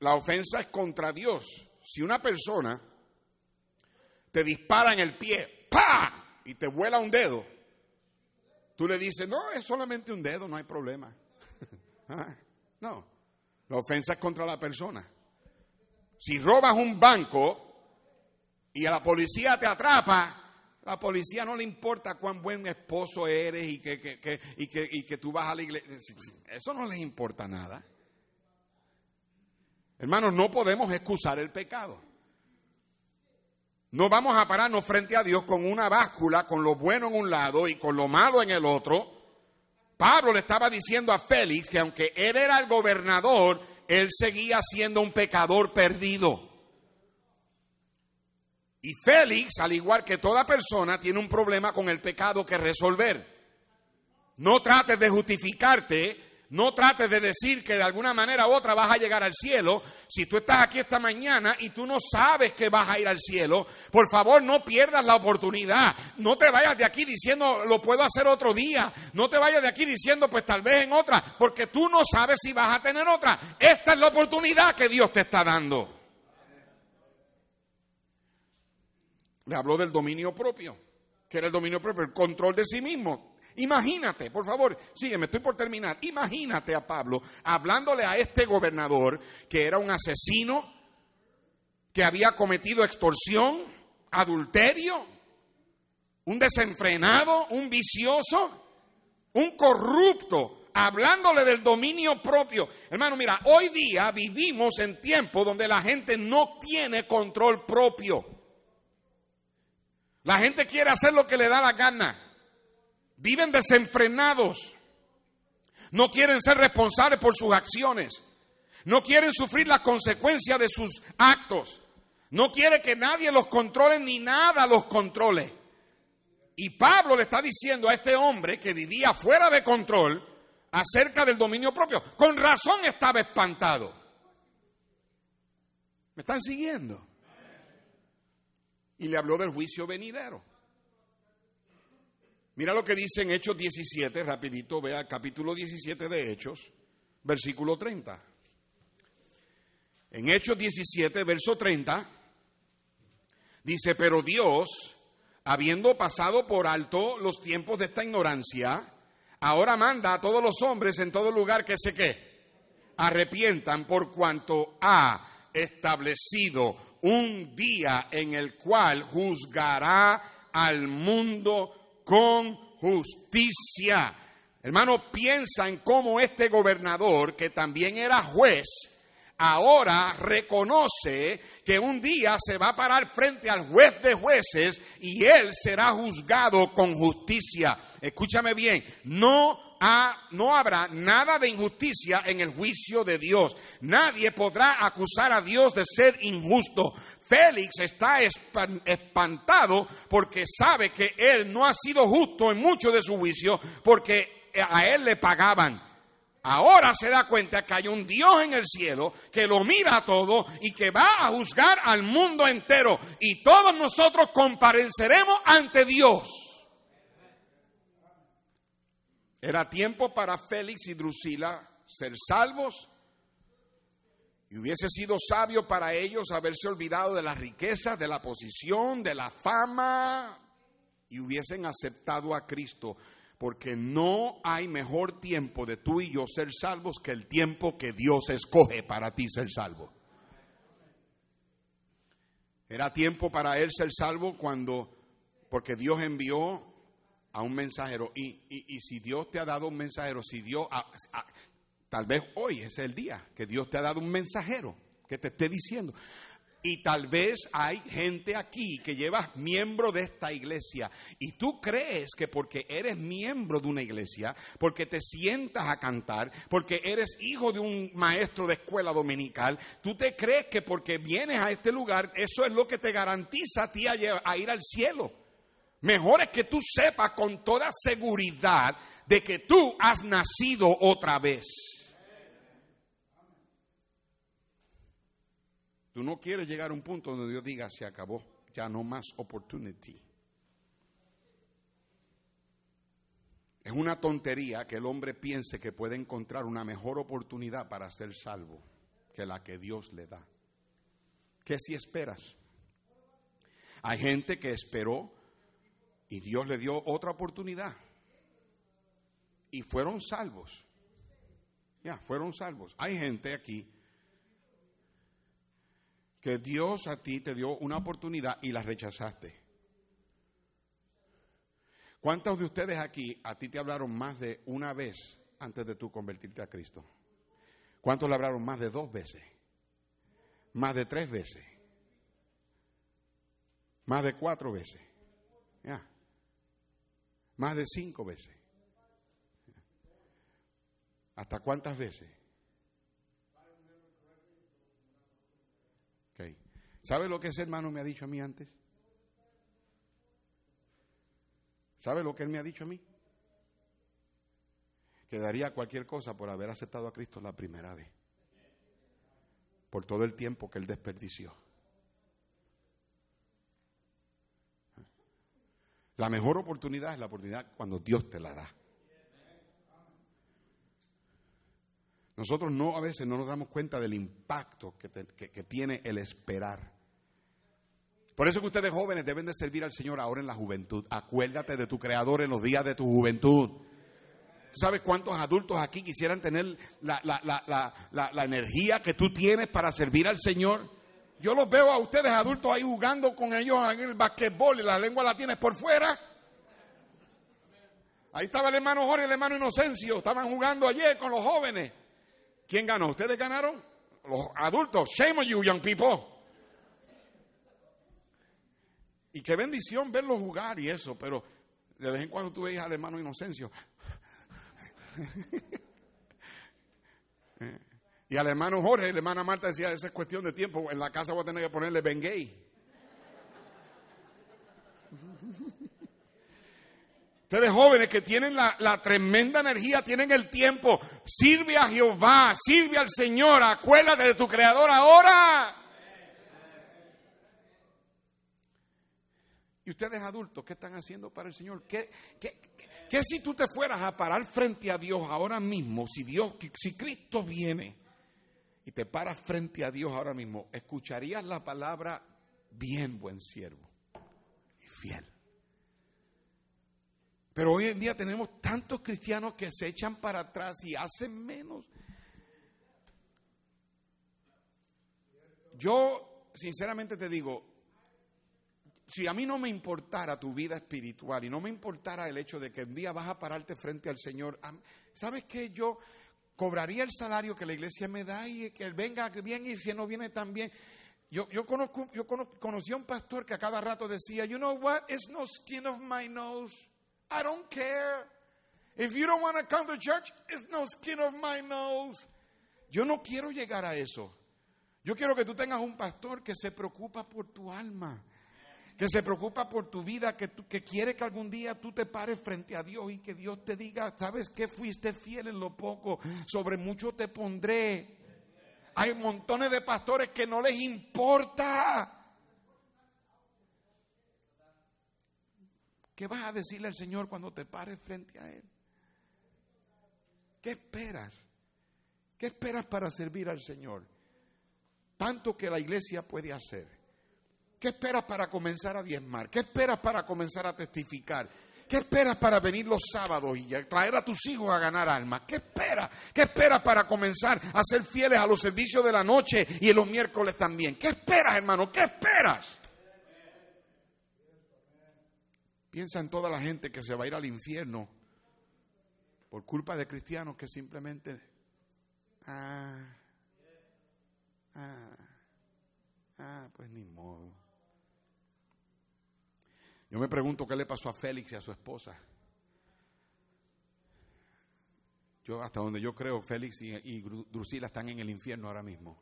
La ofensa es contra Dios. Si una persona te dispara en el pie, ¡pa! y te vuela un dedo, tú le dices, no, es solamente un dedo, no hay problema. Ah, no, la ofensa es contra la persona. Si robas un banco y a la policía te atrapa, la policía no le importa cuán buen esposo eres y que, y que, y que tú vas a la iglesia. Eso no les importa nada. Hermanos, no podemos excusar el pecado. No vamos a pararnos frente a Dios con una báscula, con lo bueno en un lado y con lo malo en el otro. Pablo le estaba diciendo a Félix que aunque él era el gobernador, él seguía siendo un pecador perdido. Y Félix, al igual que toda persona, tiene un problema con el pecado que resolver. No trates de justificarte no trates de decir que de alguna manera u otra vas a llegar al cielo. Si tú estás aquí esta mañana y tú no sabes que vas a ir al cielo, por favor no pierdas la oportunidad. No te vayas de aquí diciendo lo puedo hacer otro día. No te vayas de aquí diciendo pues tal vez en otra, porque tú no sabes si vas a tener otra. Esta es la oportunidad que Dios te está dando. Le habló del dominio propio, que era el dominio propio, el control de sí mismo. Imagínate, por favor, sígueme, estoy por terminar. Imagínate a Pablo hablándole a este gobernador que era un asesino, que había cometido extorsión, adulterio, un desenfrenado, un vicioso, un corrupto, hablándole del dominio propio. Hermano, mira, hoy día vivimos en tiempos donde la gente no tiene control propio. La gente quiere hacer lo que le da la gana. Viven desenfrenados. No quieren ser responsables por sus acciones. No quieren sufrir las consecuencias de sus actos. No quiere que nadie los controle ni nada los controle. Y Pablo le está diciendo a este hombre que vivía fuera de control acerca del dominio propio. Con razón estaba espantado. ¿Me están siguiendo? Y le habló del juicio venidero. Mira lo que dice en Hechos 17, rapidito, vea capítulo 17 de Hechos, versículo 30. En Hechos 17, verso 30, dice, pero Dios, habiendo pasado por alto los tiempos de esta ignorancia, ahora manda a todos los hombres en todo lugar que se que arrepientan por cuanto ha establecido un día en el cual juzgará al mundo con justicia. Hermano, piensa en cómo este gobernador, que también era juez, ahora reconoce que un día se va a parar frente al juez de jueces y él será juzgado con justicia. Escúchame bien, no no habrá nada de injusticia en el juicio de Dios. Nadie podrá acusar a Dios de ser injusto. Félix está espantado porque sabe que él no ha sido justo en mucho de su juicio porque a él le pagaban. Ahora se da cuenta que hay un Dios en el cielo que lo mira todo y que va a juzgar al mundo entero. Y todos nosotros compareceremos ante Dios. Era tiempo para Félix y Drusila ser salvos. Y hubiese sido sabio para ellos haberse olvidado de las riquezas, de la posición, de la fama, y hubiesen aceptado a Cristo porque no hay mejor tiempo de tú y yo ser salvos que el tiempo que Dios escoge para ti ser salvo. Era tiempo para él ser salvo cuando, porque Dios envió a un mensajero. Y, y, si Dios te ha dado un mensajero, si Dios, tal vez hoy es el día que Dios te ha dado un mensajero que te esté diciendo, y tal vez hay gente aquí que llevas miembro de esta iglesia y tú crees que porque eres miembro de una iglesia, porque te sientas a cantar, porque eres hijo de un maestro de escuela dominical, tú te crees que porque vienes a este lugar, eso es lo que te garantiza a ti a, a ir al cielo. Mejor es que tú sepas con toda seguridad de que tú has nacido otra vez. Tú no quieres llegar a un punto donde Dios diga, se acabó, ya no más opportunity. Es una tontería que el hombre piense que puede encontrar una mejor oportunidad para ser salvo que la que Dios le da. ¿Qué si esperas? Hay gente que esperó y Dios le dio otra oportunidad y fueron salvos. Ya, fueron salvos. Hay gente aquí que Dios a ti te dio una oportunidad y la rechazaste. ¿Cuántos de ustedes aquí a ti te hablaron más de una vez antes de tú convertirte a Cristo? ¿Cuántos le hablaron más de dos veces? ¿Más de tres veces? ¿Más de cuatro veces? ¿Ya? ¿Más de cinco veces? ¿Hasta cuántas veces? ¿Sabe lo que ese hermano me ha dicho a mí antes? ¿Sabe lo que él me ha dicho a mí? Que daría cualquier cosa por haber aceptado a Cristo la primera vez. Por todo el tiempo que él desperdició. La mejor oportunidad es la oportunidad cuando Dios te la da. Nosotros no a veces no nos damos cuenta del impacto que, que tiene el esperar. Por eso que ustedes jóvenes deben de servir al Señor ahora en la juventud. Acuérdate de tu Creador en los días de tu juventud. ¿Tú sabes cuántos adultos aquí quisieran tener la, la, energía que tú tienes para servir al Señor? Yo los veo a ustedes adultos ahí jugando con ellos en el basquetbol y la lengua la tienes por fuera. Ahí estaba el hermano Jorge y el hermano Inocencio. Estaban jugando ayer con los jóvenes. ¿Quién ganó? ¿Ustedes ganaron? Los adultos. Shame on you, young people. Y qué bendición verlo jugar y eso, pero de vez en cuando tú veías al hermano Inocencio. y al hermano Jorge, la hermana Marta decía, esa es cuestión de tiempo, en la casa voy a tener que ponerle Ben Gay. Ustedes jóvenes que tienen la, tremenda energía, tienen el tiempo, sirve a Jehová, sirve al Señor, acuérdate de tu Creador ahora. Y ustedes adultos, ¿qué están haciendo para el Señor? ¿Qué, qué, si tú te fueras a parar frente a Dios ahora mismo? Si Dios, si Cristo viene y te paras frente a Dios ahora mismo, escucharías la palabra bien buen siervo y fiel. Pero hoy en día tenemos tantos cristianos que se echan para atrás y hacen menos. Yo, sinceramente te digo, si a mí no me importara tu vida espiritual y no me importara el hecho de que un día vas a pararte frente al Señor, ¿sabes qué? Yo cobraría el salario que la iglesia me da y que venga bien y si no viene también. Yo, yo, conozco, yo conocí a un pastor que a cada rato decía, you know what, it's no skin of my nose. I don't care. If you don't want to come to church, it's no skin of my nose. Yo no quiero llegar a eso. Yo quiero que tú tengas un pastor que se preocupa por tu alma que se preocupa por tu vida, que, que quiere que algún día tú te pares frente a Dios y que Dios te diga, ¿sabes que fuiste fiel en lo poco? Sobre mucho te pondré. Hay montones de pastores que no les importa. ¿Qué vas a decirle al Señor cuando te pares frente a Él? ¿Qué esperas? ¿Qué esperas para servir al Señor? Tanto que la iglesia puede hacer. ¿Qué esperas para comenzar a diezmar? ¿Qué esperas para comenzar a testificar? ¿Qué esperas para venir los sábados y traer a tus hijos a ganar almas? ¿Qué esperas? ¿Qué esperas para comenzar a ser fieles a los servicios de la noche y en los miércoles también? ¿Qué esperas, hermano? ¿Qué esperas? Piensa en toda la gente que se va a ir al infierno por culpa de cristianos que simplemente... Ah, ah, ah, pues ni modo. Yo me pregunto qué le pasó a Félix y a su esposa. Yo, hasta donde yo creo, Félix y, Drusila están en el infierno ahora mismo.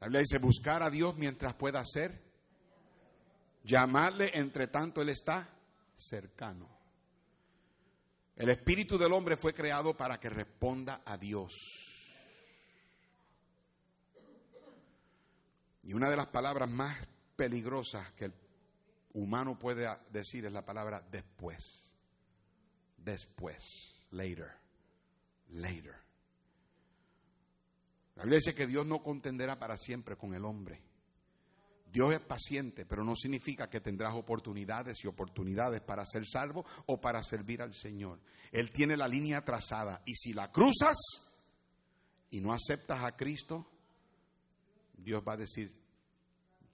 La Biblia dice, buscar a Dios mientras pueda ser, llamarle entre tanto Él está cercano. El espíritu del hombre fue creado para que responda a Dios. Y una de las palabras más peligrosas que el humano puede decir es la palabra después. Después. Later. Later. La Biblia dice que Dios no contenderá para siempre con el hombre. Dios es paciente, pero no significa que tendrás oportunidades y oportunidades para ser salvo o para servir al Señor. Él tiene la línea trazada y si la cruzas y no aceptas a Cristo, Dios va a decir,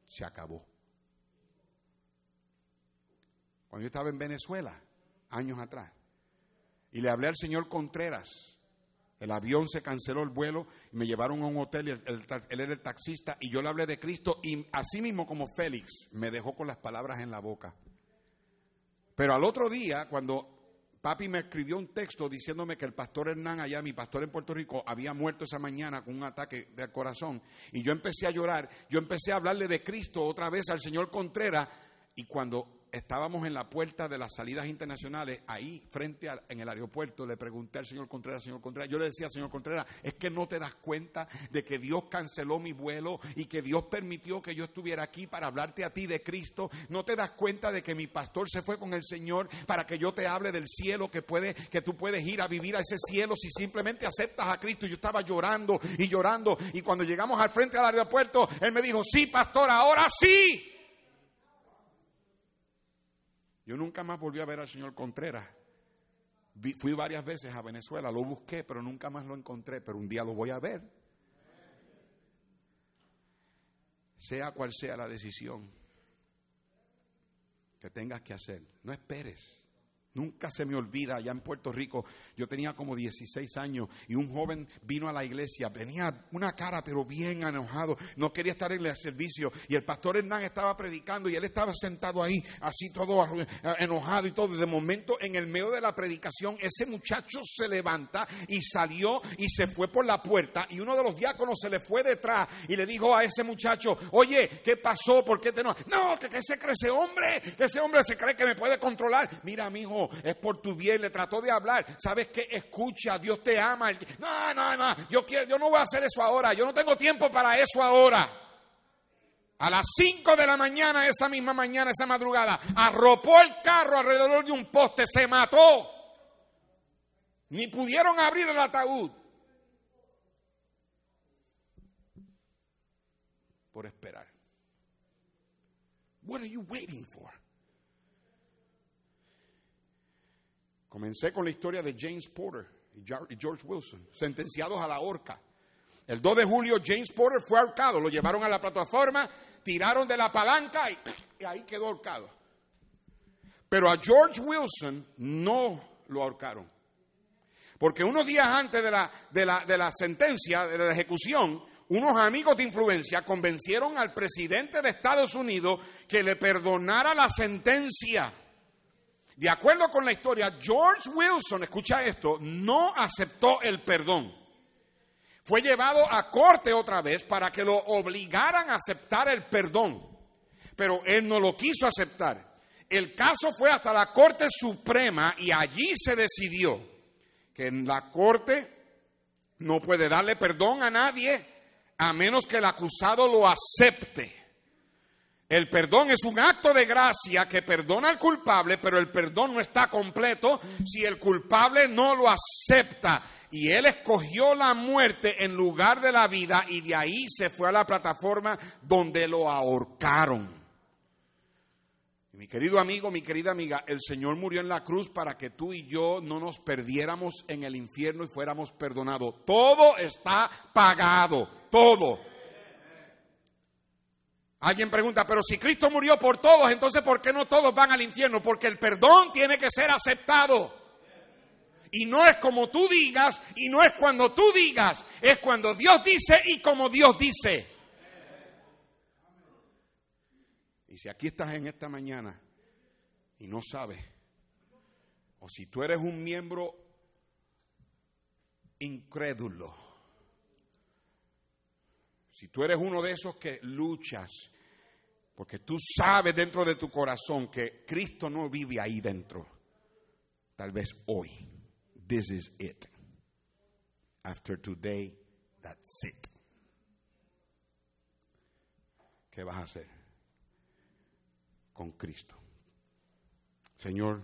se acabó. Cuando yo estaba en Venezuela, años atrás, y le hablé al señor Contreras, el avión se canceló el vuelo y me llevaron a un hotel y él, era el taxista y yo le hablé de Cristo y así mismo como Félix me dejó con las palabras en la boca. Pero al otro día, cuando papi me escribió un texto diciéndome que el pastor Hernán allá, mi pastor en Puerto Rico, había muerto esa mañana con un ataque del corazón y yo empecé a llorar, yo empecé a hablarle de Cristo otra vez al señor Contreras y cuando estábamos en la puerta de las salidas internacionales, ahí frente en el aeropuerto, le pregunté al señor Contreras, señor Contreras, yo le decía al señor Contreras, es que no te das cuenta de que Dios canceló mi vuelo y que Dios permitió que yo estuviera aquí para hablarte a ti de Cristo, no te das cuenta de que mi pastor se fue con el Señor para que yo te hable del cielo, que puede, que tú puedes ir a vivir a ese cielo si simplemente aceptas a Cristo. Yo estaba llorando y llorando y cuando llegamos al frente al aeropuerto, él me dijo, sí, pastor, ahora sí. Yo nunca más volví a ver al señor Contreras. fui varias veces a Venezuela, lo busqué, pero nunca más lo encontré, pero un día lo voy a ver. Sea cual sea la decisión que tengas que hacer, no esperes. Nunca se me olvida, allá en Puerto Rico, yo tenía como 16 años y un joven vino a la iglesia, tenía una cara pero bien enojado, no quería estar en el servicio y el pastor Hernán estaba predicando y él estaba sentado ahí, así todo enojado y todo. De momento, en el medio de la predicación, ese muchacho se levanta y salió y se fue por la puerta y uno de los diáconos se le fue detrás y le dijo a ese muchacho, oye, ¿qué pasó? ¿Por qué te no? No, que, que se cree ese hombre, ese hombre se cree que me puede controlar. Mira, mi hijo, es por tu bien, le trató de hablar. ¿Sabes qué? Escucha, Dios te ama. No, no, no, yo, quiero, yo no voy a hacer eso ahora, yo no tengo tiempo para eso ahora. A las 5 de la mañana, esa misma mañana, esa madrugada, arropó el carro alrededor de un poste, se mató. Ni pudieron abrir el ataúd. Por esperar. What are you waiting for? Comencé con la historia de James Porter y George Wilson, sentenciados a la horca. El 2 de julio James Porter fue ahorcado, lo llevaron a la plataforma, tiraron de la palanca y, ahí quedó ahorcado. Pero a George Wilson no lo ahorcaron. Porque unos días antes de la, de la, de la sentencia, de la ejecución, unos amigos de influencia convencieron al presidente de Estados Unidos que le perdonara la sentencia. De acuerdo con la historia, George Wilson, escucha esto, no aceptó el perdón. Fue llevado a corte otra vez para que lo obligaran a aceptar el perdón. Pero él no lo quiso aceptar. El caso fue hasta la Corte Suprema y allí se decidió que en la Corte no puede darle perdón a nadie a menos que el acusado lo acepte. El perdón es un acto de gracia que perdona al culpable, pero el perdón no está completo si el culpable no lo acepta. Y él escogió la muerte en lugar de la vida y de ahí se fue a la plataforma donde lo ahorcaron. Mi querido amigo, mi querida amiga, el Señor murió en la cruz para que tú y yo no nos perdiéramos en el infierno y fuéramos perdonados. Todo está pagado, todo. Alguien pregunta, pero si Cristo murió por todos, entonces ¿por qué no todos van al infierno? Porque el perdón tiene que ser aceptado. Y no es como tú digas, y no es cuando tú digas, es cuando Dios dice y como Dios dice. Y si aquí estás en esta mañana y no sabes, o si tú eres un miembro incrédulo, si tú eres uno de esos que luchas, porque tú sabes dentro de tu corazón que Cristo no vive ahí dentro, tal vez hoy, this is it. After today, that's it. ¿Qué vas a hacer con Cristo? Señor,